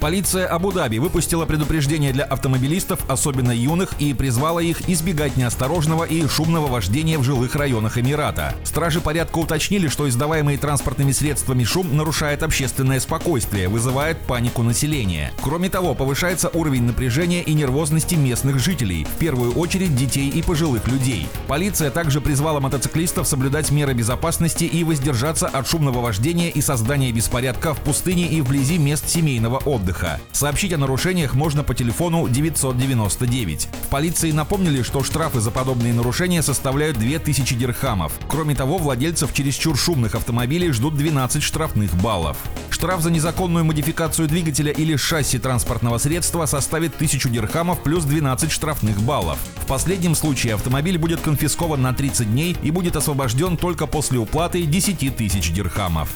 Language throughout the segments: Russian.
Полиция Абу-Даби выпустила предупреждение для автомобилистов, особенно юных, и призвала их избегать неосторожного и шумного вождения в жилых районах Эмирата. Стражи порядка уточнили, что издаваемый транспортными средствами шум нарушает общественное спокойствие, вызывает панику населения. Кроме того, повышается уровень напряжения и нервозности местных жителей, в первую очередь детей и пожилых людей. Полиция также призвала мотоциклистов соблюдать меры безопасности и воздержаться от шумного вождения и создания беспорядка в пустыне и вблизи мест семейного отдыха отдыха. Сообщить о нарушениях можно по телефону 999. В полиции напомнили, что штрафы за подобные нарушения составляют 2000 дирхамов. Кроме того, владельцев чересчур шумных автомобилей ждут 12 штрафных баллов. Штраф за незаконную модификацию двигателя или шасси транспортного средства составит 1000 дирхамов плюс 12 штрафных баллов. В последнем случае автомобиль будет конфискован на 30 дней и будет освобожден только после уплаты 10 тысяч дирхамов.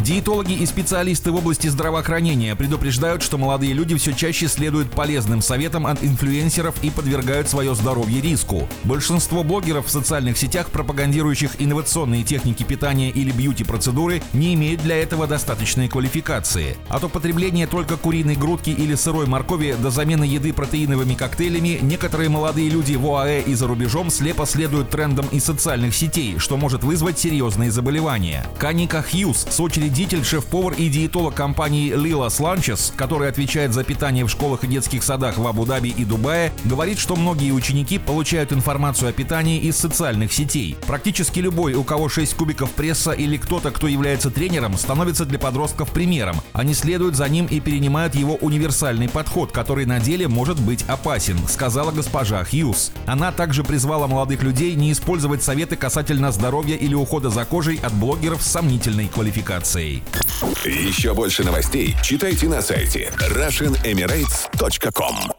Диетологи и специалисты в области здравоохранения предупреждают, что молодые люди все чаще следуют полезным советам от инфлюенсеров и подвергают свое здоровье риску. Большинство блогеров в социальных сетях, пропагандирующих инновационные техники питания или бьюти-процедуры, не имеют для этого достаточной квалификации. От употребления только куриной грудки или сырой моркови до замены еды протеиновыми коктейлями некоторые молодые люди в ОАЭ и за рубежом слепо следуют трендам из социальных сетей, что может вызвать серьезные заболевания. Каника Хьюз с очереди Учредитель, шеф-повар и диетолог компании Lila Slunches, который отвечает за питание в школах и детских садах в Абу-Даби и Дубае, говорит, что многие ученики получают информацию о питании из социальных сетей. Практически любой, у кого 6 кубиков пресса или кто-то, кто является тренером, становится для подростков примером. Они следуют за ним и перенимают его универсальный подход, который на деле может быть опасен, сказала госпожа Хьюз. Она также призвала молодых людей не использовать советы касательно здоровья или ухода за кожей от блогеров с сомнительной квалификацией. Еще больше новостей читайте на сайте RussianEmirates.com